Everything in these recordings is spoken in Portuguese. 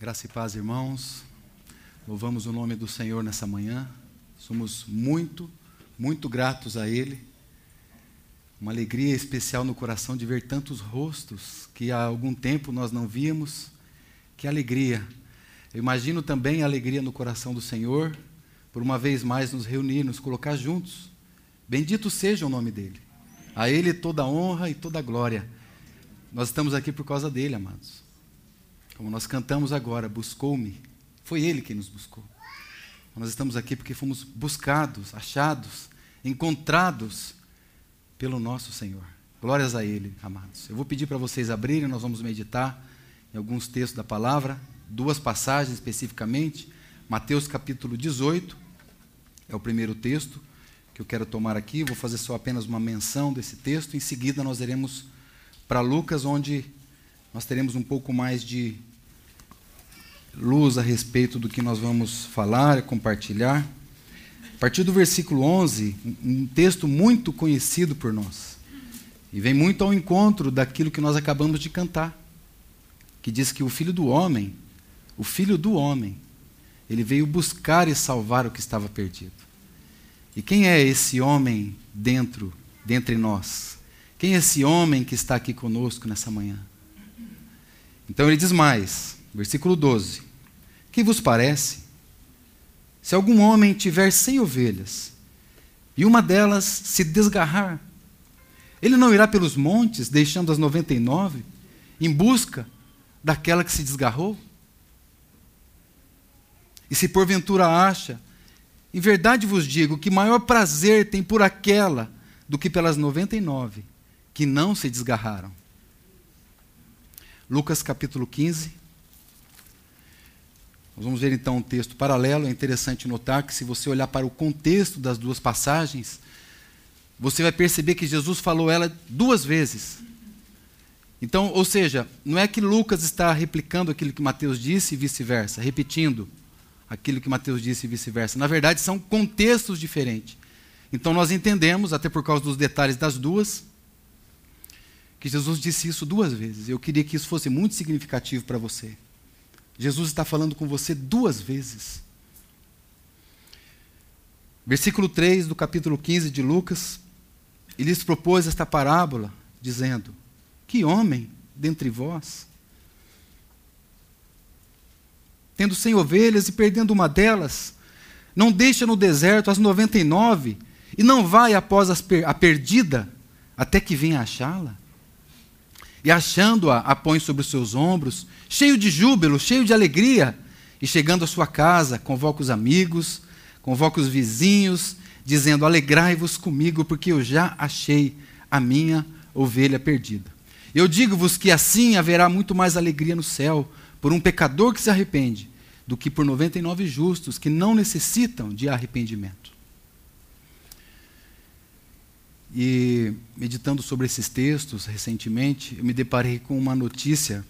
Graça e paz, irmãos. Louvamos o nome do Senhor nessa manhã. Somos muito, muito gratos a Ele. Uma alegria especial no coração de ver tantos rostos que há algum tempo nós não víamos. Que alegria. Eu imagino também a alegria no coração do Senhor por uma vez mais nos reunir, nos colocar juntos. Bendito seja o nome dEle. A Ele toda honra e toda glória. Nós estamos aqui por causa dele, amados. Como nós cantamos agora, buscou-me. Foi Ele quem nos buscou. Nós estamos aqui porque fomos buscados, achados, encontrados pelo nosso Senhor. Glórias a Ele, amados. Eu vou pedir para vocês abrirem, nós vamos meditar em alguns textos da palavra, duas passagens especificamente. Mateus capítulo 18 é o primeiro texto que eu quero tomar aqui. Vou fazer só apenas uma menção desse texto. Em seguida, nós iremos para Lucas, onde nós teremos um pouco mais de luz a respeito do que nós vamos falar, compartilhar. A partir do versículo 11, um texto muito conhecido por nós. E vem muito ao encontro daquilo que nós acabamos de cantar, que diz que o filho do homem, o filho do homem, ele veio buscar e salvar o que estava perdido. E quem é esse homem dentro, dentre nós? Quem é esse homem que está aqui conosco nessa manhã? Então ele diz mais, versículo 12: que vos parece? Se algum homem tiver cem ovelhas e uma delas se desgarrar, ele não irá pelos montes, deixando as noventa e nove, em busca daquela que se desgarrou? E se porventura acha, em verdade vos digo que maior prazer tem por aquela do que pelas noventa e nove que não se desgarraram. Lucas capítulo 15, nós vamos ver então um texto paralelo. É interessante notar que, se você olhar para o contexto das duas passagens, você vai perceber que Jesus falou ela duas vezes. Então, ou seja, não é que Lucas está replicando aquilo que Mateus disse e vice-versa, repetindo aquilo que Mateus disse e vice-versa. Na verdade, são contextos diferentes. Então, nós entendemos, até por causa dos detalhes das duas, que Jesus disse isso duas vezes. Eu queria que isso fosse muito significativo para você. Jesus está falando com você duas vezes. Versículo 3 do capítulo 15 de Lucas, ele lhes propôs esta parábola, dizendo: Que homem dentre vós, tendo cem ovelhas e perdendo uma delas, não deixa no deserto as noventa e nove e não vai após a perdida até que venha achá-la? E achando-a, a põe sobre os seus ombros, cheio de júbilo, cheio de alegria. E chegando à sua casa, convoca os amigos, convoca os vizinhos, dizendo: Alegrai-vos comigo, porque eu já achei a minha ovelha perdida. Eu digo-vos que assim haverá muito mais alegria no céu por um pecador que se arrepende, do que por 99 justos que não necessitam de arrependimento. E meditando sobre esses textos recentemente, eu me deparei com uma notícia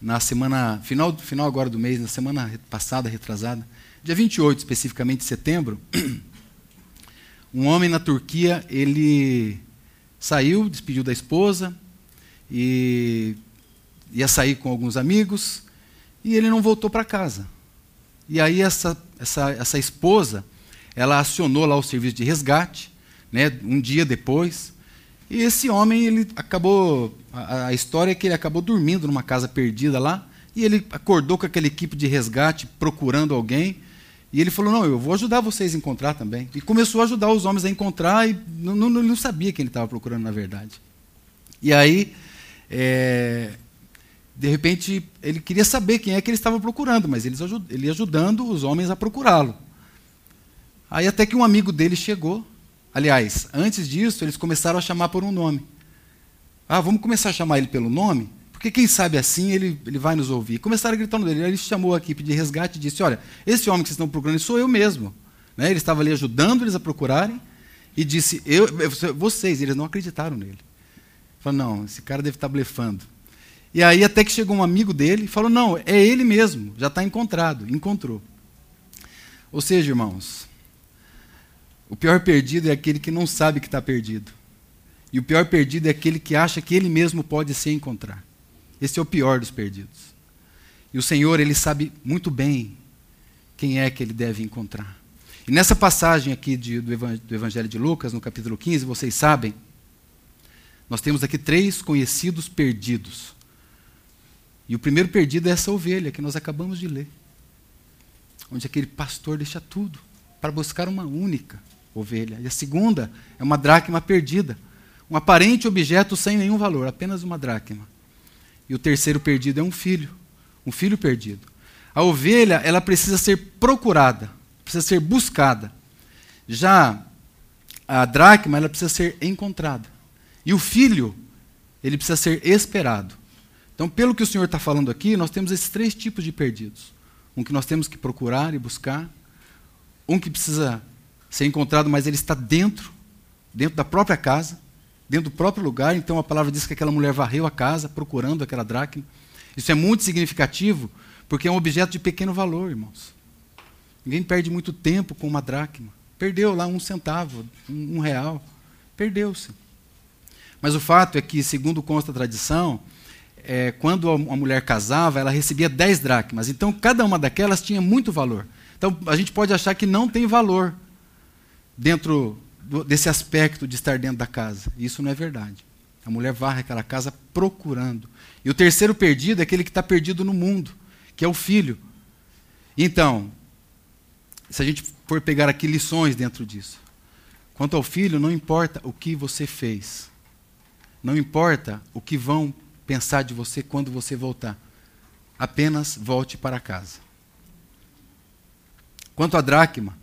na semana final final agora do mês, na semana passada, retrasada, dia 28 especificamente de setembro, um homem na Turquia, ele saiu, despediu da esposa e ia sair com alguns amigos e ele não voltou para casa. E aí essa, essa, essa esposa, ela acionou lá o serviço de resgate né, um dia depois. E esse homem, ele acabou. A, a, história é que ele acabou dormindo numa casa perdida lá. E ele acordou com aquela equipe de resgate procurando alguém. E ele falou: Não, eu vou ajudar vocês a encontrar também. E começou a ajudar os homens a encontrar. E não, não, não sabia quem ele estava procurando, na verdade. E aí, é, de repente, ele queria saber quem é que ele estava procurando, mas eles ele ajudando os homens a procurá-lo. Aí, até que um amigo dele chegou Aliás, antes disso, eles começaram a chamar por um nome. Ah, vamos começar a chamar ele pelo nome? Porque quem sabe assim ele, ele vai nos ouvir. Começaram a gritar no dele. Ele chamou a equipe de resgate e disse: Olha, esse homem que vocês estão procurando sou eu mesmo. Né? Ele estava ali ajudando eles a procurarem e disse: eu, Vocês, eles não acreditaram nele. Falaram: Não, esse cara deve estar blefando. E aí, até que chegou um amigo dele e falou: Não, é ele mesmo, já está encontrado. Encontrou. Ou seja, irmãos, o pior perdido é aquele que não sabe que está perdido. E o pior perdido é aquele que acha que ele mesmo pode se encontrar. Esse é o pior dos perdidos. E o Senhor, ele sabe muito bem quem é que ele deve encontrar. E nessa passagem aqui de, do, do Evangelho de Lucas, no capítulo 15, vocês sabem, nós temos aqui três conhecidos perdidos. E o primeiro perdido é essa ovelha que nós acabamos de ler. Onde aquele pastor deixa tudo para buscar uma única ovelha. E a segunda é uma dracma perdida. Um aparente objeto sem nenhum valor, apenas uma dracma. E o terceiro perdido é um filho, um filho perdido. A ovelha, ela precisa ser procurada, precisa ser buscada. Já a dracma, ela precisa ser encontrada. E o filho, ele precisa ser esperado. Então, pelo que o Senhor está falando aqui, nós temos esses três tipos de perdidos. Um que nós temos que procurar e buscar, um que precisa ser encontrado, mas ele está dentro, dentro da própria casa, dentro do próprio lugar. Então a palavra diz que aquela mulher varreu a casa procurando aquela dracma. Isso é muito significativo, porque é um objeto de pequeno valor, irmãos. Ninguém perde muito tempo com uma dracma. Perdeu lá um centavo, um, real. Perdeu-se. Mas o fato é que, segundo consta a tradição, é, quando a mulher casava, ela recebia 10 dracmas. Então, cada uma daquelas tinha muito valor. Então, a gente pode achar que não tem valor dentro desse aspecto de estar dentro da casa. Isso não é verdade. A mulher varre aquela casa procurando. E o terceiro perdido é aquele que está perdido no mundo, que é o filho. Então, se a gente for pegar aqui lições dentro disso. Quanto ao filho, não importa o que você fez. Não importa o que vão pensar de você quando você voltar. Apenas volte para casa. Quanto à dracma,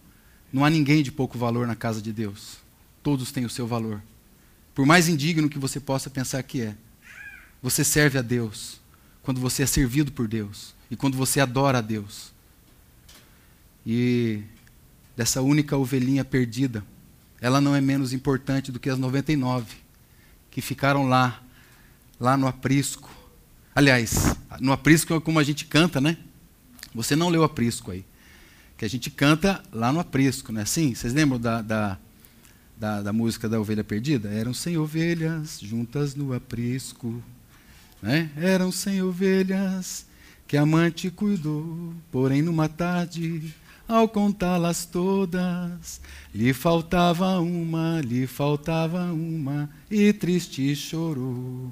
não há ninguém de pouco valor na casa de Deus. Todos têm o seu valor. Por mais indigno que você possa pensar que é, você serve a Deus quando você é servido por Deus e quando você adora a Deus. E dessa única ovelhinha perdida, ela não é menos importante do que as 99 que ficaram lá, lá no aprisco. Aliás, no aprisco é como a gente canta, né? Você não leu aprisco aí que a gente canta lá no aprisco, não é assim? Vocês lembram da, da, da, da música da Ovelha Perdida? Eram cem ovelhas juntas no aprisco, né? Eram cem ovelhas que a mãe cuidou, porém numa tarde, ao contá-las todas, lhe faltava uma, lhe faltava uma, e triste chorou.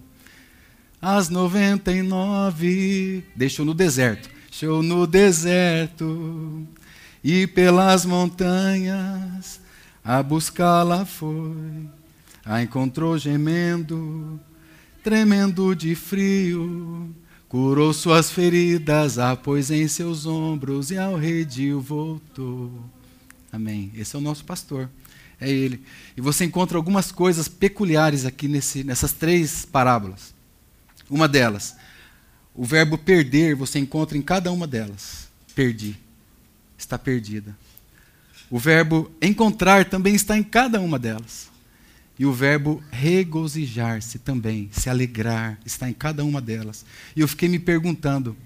As noventa e nove deixou no deserto, deixou no deserto, e pelas montanhas a buscá-la foi. A encontrou gemendo, tremendo de frio, curou suas feridas, a pôs em seus ombros e ao redil voltou. Amém. Esse é o nosso pastor. É ele. E você encontra algumas coisas peculiares aqui nesse, nessas três parábolas. Uma delas, o verbo perder, você encontra em cada uma delas. Perdi está perdida. O verbo encontrar também está em cada uma delas. E o verbo regozijar-se também, se alegrar, está em cada uma delas. E eu fiquei me perguntando: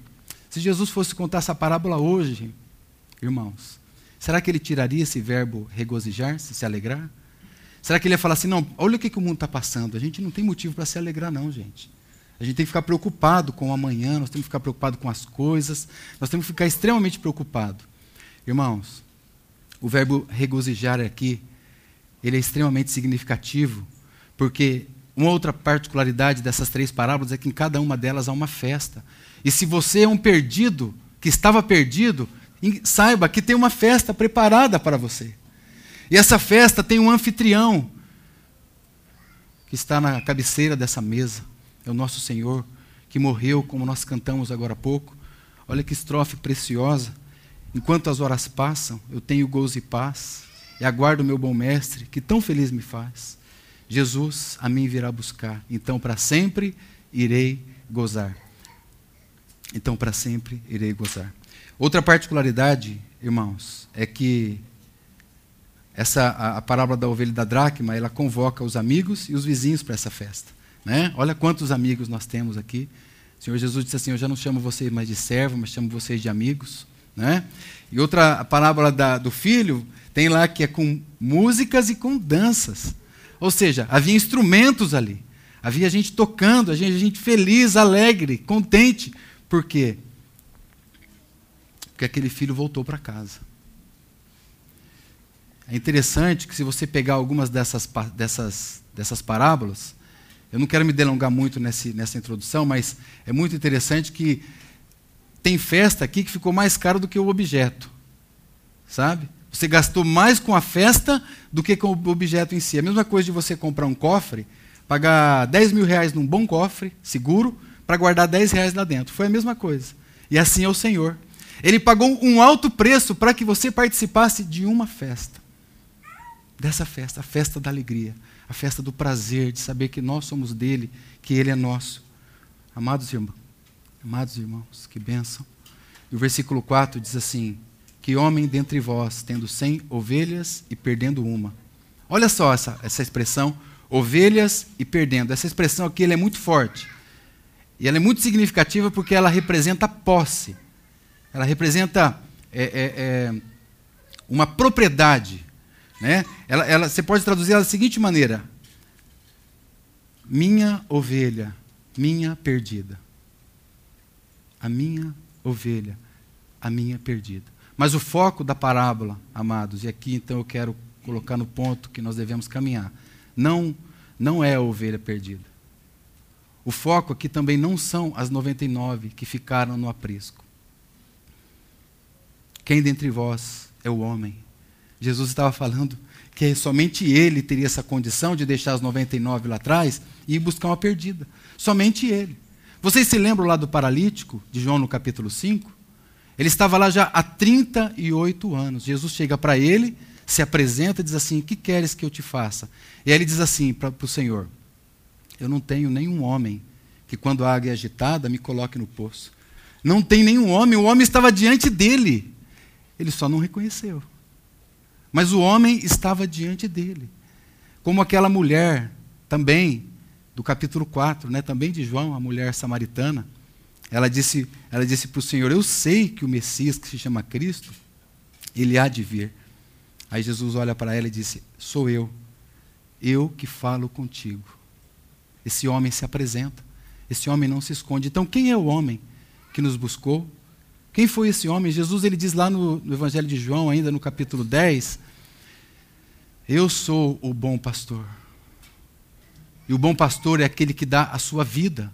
se Jesus fosse contar essa parábola hoje, irmãos, será que ele tiraria esse verbo regozijar-se, se alegrar? Será que ele ia falar assim: não, olha o que, que o mundo está passando, a gente não tem motivo para se alegrar, não, gente. A gente tem que ficar preocupado com o amanhã, nós temos que ficar preocupado com as coisas, nós temos que ficar extremamente preocupado. Irmãos, o verbo regozijar aqui, ele é extremamente significativo, porque uma outra particularidade dessas três parábolas é que em cada uma delas há uma festa. E se você é um perdido, que estava perdido, saiba que tem uma festa preparada para você. E essa festa tem um anfitrião que está na cabeceira dessa mesa. É o nosso Senhor, que morreu, como nós cantamos agora há pouco. Olha que estrofe preciosa. Enquanto as horas passam, eu tenho gozo e paz, e aguardo o meu bom mestre, que tão feliz me faz. Jesus a mim virá buscar, então para sempre irei gozar. Então para sempre irei gozar. Outra particularidade, irmãos, é que essa a, a parábola da ovelha da dracma, ela convoca os amigos e os vizinhos para essa festa, né? Olha quantos amigos nós temos aqui. O Senhor Jesus disse assim: "Eu já não chamo vocês mais de servo, mas chamo vocês de amigos". Né? E outra parábola da, do filho tem lá que é com músicas e com danças. Ou seja, havia instrumentos ali. Havia gente tocando, a gente, feliz, alegre, contente. Por quê? Porque aquele filho voltou para casa. É interessante que se você pegar algumas dessas, dessas, dessas parábolas, eu não quero me delongar muito nesse, nessa introdução, mas é muito interessante que tem festa aqui que ficou mais caro do que o objeto. Sabe? Você gastou mais com a festa do que com o objeto em si. A mesma coisa de você comprar um cofre, pagar 10 mil reais num bom cofre, seguro, para guardar 10 reais lá dentro. Foi a mesma coisa. E assim é o Senhor. Ele pagou um alto preço para que você participasse de uma festa. Dessa festa, a festa da alegria, a festa do prazer, de saber que nós somos dele, que ele é nosso. Amados irmãos, amados irmãos, que bênção. E o versículo 4 diz assim: Que homem dentre vós, tendo cem ovelhas e perdendo uma. Olha só essa, essa expressão, ovelhas e perdendo. Essa expressão aqui é muito forte. E ela é muito significativa porque ela representa posse. Ela representa é, é, é, uma propriedade. Né? Ela, ela, você pode traduzir ela da seguinte maneira: Minha ovelha, minha perdida. A minha ovelha, a minha perdida. Mas o foco da parábola, amados, e aqui então eu quero colocar no ponto que nós devemos caminhar, não, não é a ovelha perdida. O foco aqui também não são as 99 que ficaram no aprisco. Quem dentre vós é o homem? Jesus estava falando que somente ele teria essa condição de deixar as 99 lá atrás e ir buscar uma perdida. Somente ele. Vocês se lembram lá do paralítico, de João no capítulo 5? Ele estava lá já há 38 anos. Jesus chega para ele, se apresenta e diz assim: O que queres que eu te faça? E aí ele diz assim para o Senhor: Eu não tenho nenhum homem que, quando a água é agitada, me coloque no poço. Não tem nenhum homem, o homem estava diante dele. Ele só não reconheceu. Mas o homem estava diante dele. Como aquela mulher, também, do capítulo 4, né, também de João, a mulher samaritana. Ela disse, ela disse para o Senhor: Eu sei que o Messias, que se chama Cristo, ele há de vir. Aí Jesus olha para ela e disse: Sou eu, eu que falo contigo. Esse homem se apresenta, esse homem não se esconde. Então, quem é o homem que nos buscou? Quem foi esse homem? Jesus ele diz lá no, no Evangelho de João, ainda no capítulo 10, eu sou o bom pastor. E o bom pastor é aquele que dá a sua vida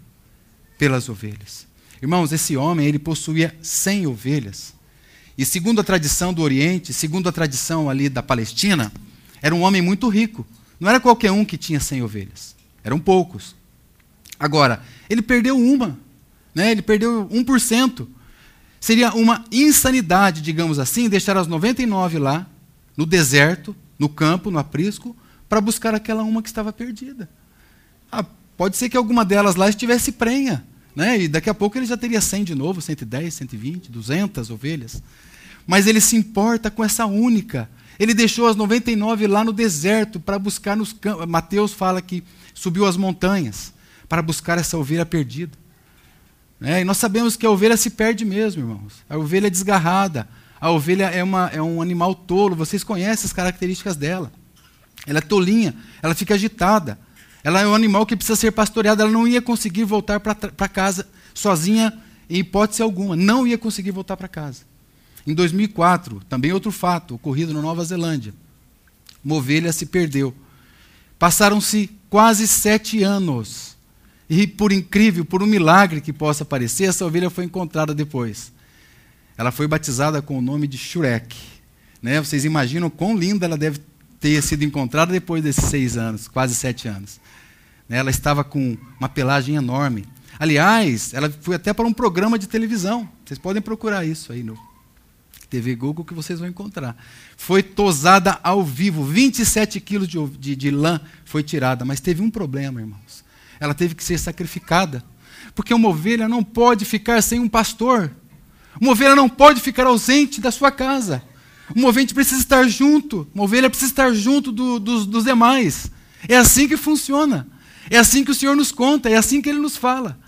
pelas ovelhas. Irmãos, esse homem, ele possuía 100 ovelhas. E segundo a tradição do Oriente, segundo a tradição ali da Palestina, era um homem muito rico. Não era qualquer um que tinha 100 ovelhas. Eram poucos. Agora, ele perdeu uma. Né? Ele perdeu 1%. Seria uma insanidade, digamos assim, deixar as 99 lá, no deserto, no campo, no aprisco, para buscar aquela uma que estava perdida. Ah, pode ser que alguma delas lá estivesse prenha, né? e daqui a pouco ele já teria 100 de novo, 110, 120, 200 ovelhas. Mas ele se importa com essa única. Ele deixou as 99 lá no deserto para buscar nos campos. Mateus fala que subiu as montanhas para buscar essa ovelha perdida. É, e nós sabemos que a ovelha se perde mesmo, irmãos. A ovelha é desgarrada. A ovelha é, uma, é um animal tolo. Vocês conhecem as características dela. Ela é tolinha, ela fica agitada. Ela é um animal que precisa ser pastoreado. Ela não ia conseguir voltar para casa sozinha, em hipótese alguma. Não ia conseguir voltar para casa. Em 2004, também outro fato ocorrido na Nova Zelândia. Uma ovelha se perdeu. Passaram-se quase sete anos e por incrível, por um milagre que possa parecer, essa ovelha foi encontrada depois. Ela foi batizada com o nome de Shurek. Né? Vocês imaginam quão linda ela deve ter sido encontrada depois desses seis anos, quase sete anos. Né? Ela estava com uma pelagem enorme. Aliás, ela foi até para um programa de televisão. Vocês podem procurar isso aí no TV Google que vocês vão encontrar. Foi tosada ao vivo. 27 quilos de, de, de lã foi tirada, mas teve um problema, irmãos ela teve que ser sacrificada. Porque uma ovelha não pode ficar sem um pastor. Uma ovelha não pode ficar ausente da sua casa. Uma ovelha precisa estar junto. Uma ovelha precisa estar junto do, dos, dos demais. É assim que funciona. É assim que o Senhor nos conta. É assim que Ele nos fala.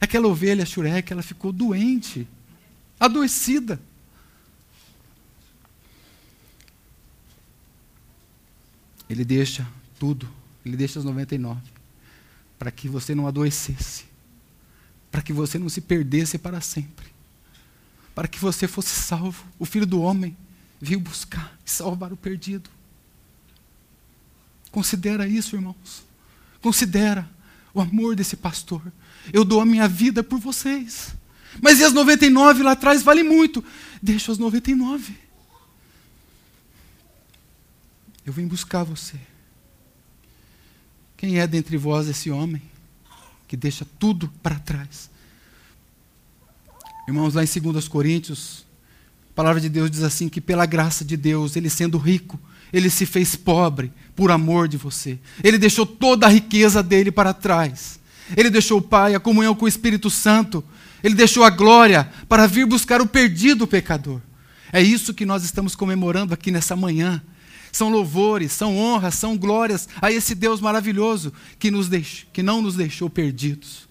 Aquela ovelha, Shurek, ela ficou doente, adoecida. Ele deixa tudo. Ele deixa as 99 para que você não adoecesse, para que você não se perdesse para sempre, para que você fosse salvo. O Filho do Homem veio buscar e salvar o perdido. Considera isso, irmãos. Considera o amor desse pastor. Eu dou a minha vida por vocês. Mas e as 99 lá atrás vale muito. Deixa as 99. Eu vim buscar você. Quem é dentre vós esse homem que deixa tudo para trás? Irmãos, lá em 2 Coríntios, a palavra de Deus diz assim: que pela graça de Deus, ele sendo rico, ele se fez pobre por amor de você. Ele deixou toda a riqueza dele para trás. Ele deixou o Pai, a comunhão com o Espírito Santo. Ele deixou a glória para vir buscar o perdido pecador. É isso que nós estamos comemorando aqui nessa manhã. São louvores, são honras, são glórias a esse Deus maravilhoso que, nos deixou, que não nos deixou perdidos.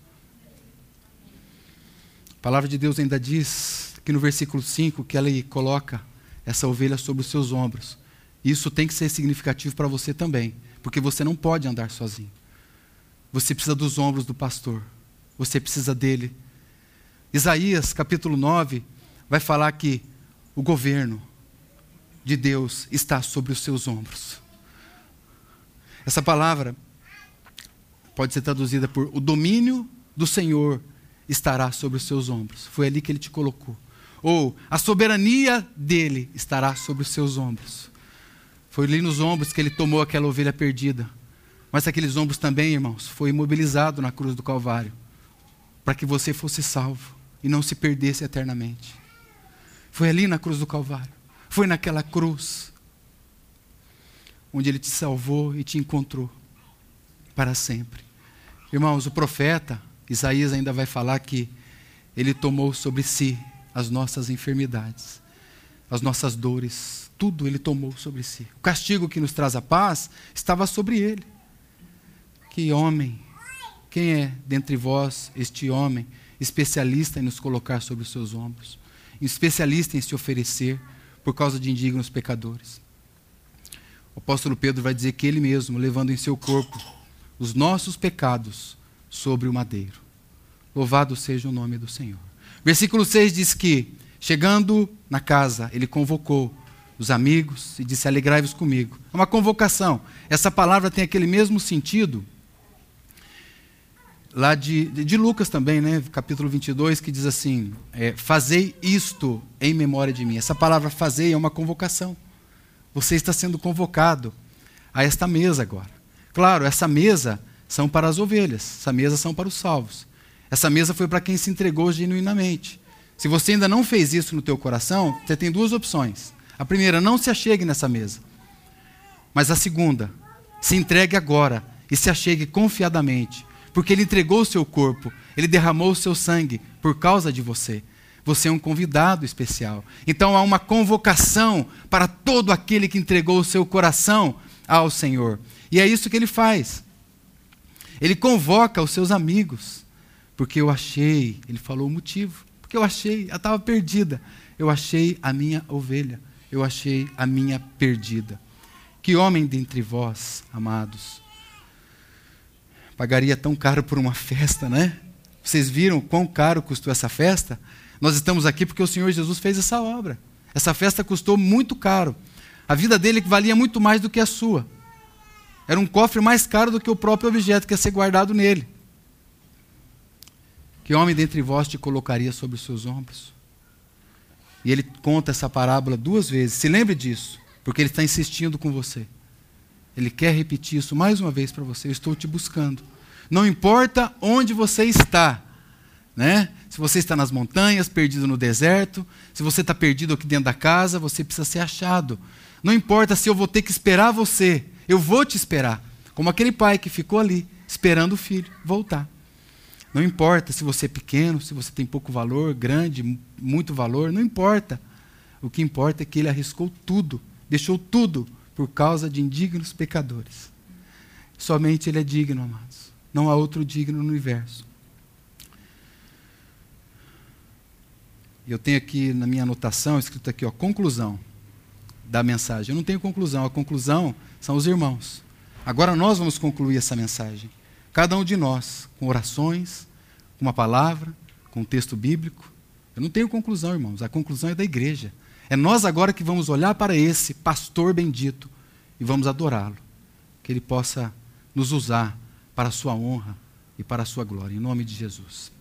A palavra de Deus ainda diz, aqui no versículo 5, que ela coloca essa ovelha sobre os seus ombros. Isso tem que ser significativo para você também, porque você não pode andar sozinho. Você precisa dos ombros do pastor, você precisa dele. Isaías, capítulo 9, vai falar que o governo de Deus está sobre os seus ombros. Essa palavra pode ser traduzida por o domínio do Senhor estará sobre os seus ombros. Foi ali que ele te colocou. Ou a soberania dele estará sobre os seus ombros. Foi ali nos ombros que ele tomou aquela ovelha perdida. Mas aqueles ombros também, irmãos, foi imobilizado na cruz do Calvário. Para que você fosse salvo e não se perdesse eternamente. Foi ali na cruz do Calvário. Foi naquela cruz onde ele te salvou e te encontrou para sempre. Irmãos, o profeta Isaías ainda vai falar que ele tomou sobre si as nossas enfermidades, as nossas dores, tudo ele tomou sobre si. O castigo que nos traz a paz estava sobre ele. Que homem, quem é dentre vós este homem, especialista em nos colocar sobre os seus ombros, especialista em se oferecer por causa de indignos pecadores? O apóstolo Pedro vai dizer que ele mesmo, levando em seu corpo os nossos pecados sobre o madeiro. Louvado seja o nome do Senhor. Versículo 6 diz que, chegando na casa, ele convocou os amigos e disse: Alegrai-vos comigo. É uma convocação. Essa palavra tem aquele mesmo sentido lá de, de Lucas também, né? capítulo 22, que diz assim: é, Fazei isto em memória de mim. Essa palavra fazei é uma convocação. Você está sendo convocado a esta mesa agora. Claro, essa mesa são para as ovelhas, essa mesa são para os salvos. Essa mesa foi para quem se entregou genuinamente. Se você ainda não fez isso no teu coração, você tem duas opções. A primeira, não se achegue nessa mesa. Mas a segunda, se entregue agora e se achegue confiadamente, porque ele entregou o seu corpo, ele derramou o seu sangue por causa de você. Você é um convidado especial. Então há uma convocação para todo aquele que entregou o seu coração ao Senhor. E é isso que ele faz. Ele convoca os seus amigos, porque eu achei, ele falou o motivo, porque eu achei, ela estava perdida. Eu achei a minha ovelha eu achei a minha perdida. Que homem dentre vós, amados, pagaria tão caro por uma festa, né? Vocês viram quão caro custou essa festa? Nós estamos aqui porque o Senhor Jesus fez essa obra. Essa festa custou muito caro. A vida dele valia muito mais do que a sua. Era um cofre mais caro do que o próprio objeto que ia ser guardado nele. Que homem dentre vós te colocaria sobre os seus ombros? E ele conta essa parábola duas vezes. Se lembre disso, porque ele está insistindo com você. Ele quer repetir isso mais uma vez para você. Eu estou te buscando. Não importa onde você está. Né? Se você está nas montanhas, perdido no deserto, se você está perdido aqui dentro da casa, você precisa ser achado. Não importa se eu vou ter que esperar você, eu vou te esperar. Como aquele pai que ficou ali, esperando o filho voltar. Não importa se você é pequeno, se você tem pouco valor, grande, muito valor, não importa. O que importa é que ele arriscou tudo, deixou tudo por causa de indignos pecadores. Somente ele é digno, amados. Não há outro digno no universo. Eu tenho aqui na minha anotação, escrito aqui, ó, conclusão da mensagem. Eu não tenho conclusão, a conclusão são os irmãos. Agora nós vamos concluir essa mensagem. Cada um de nós, com orações, com uma palavra, com um texto bíblico, Eu não tenho conclusão, irmãos. A conclusão é da igreja. É nós agora que vamos olhar para esse pastor bendito e vamos adorá-lo. Que ele possa nos usar para a sua honra e para a sua glória. Em nome de Jesus.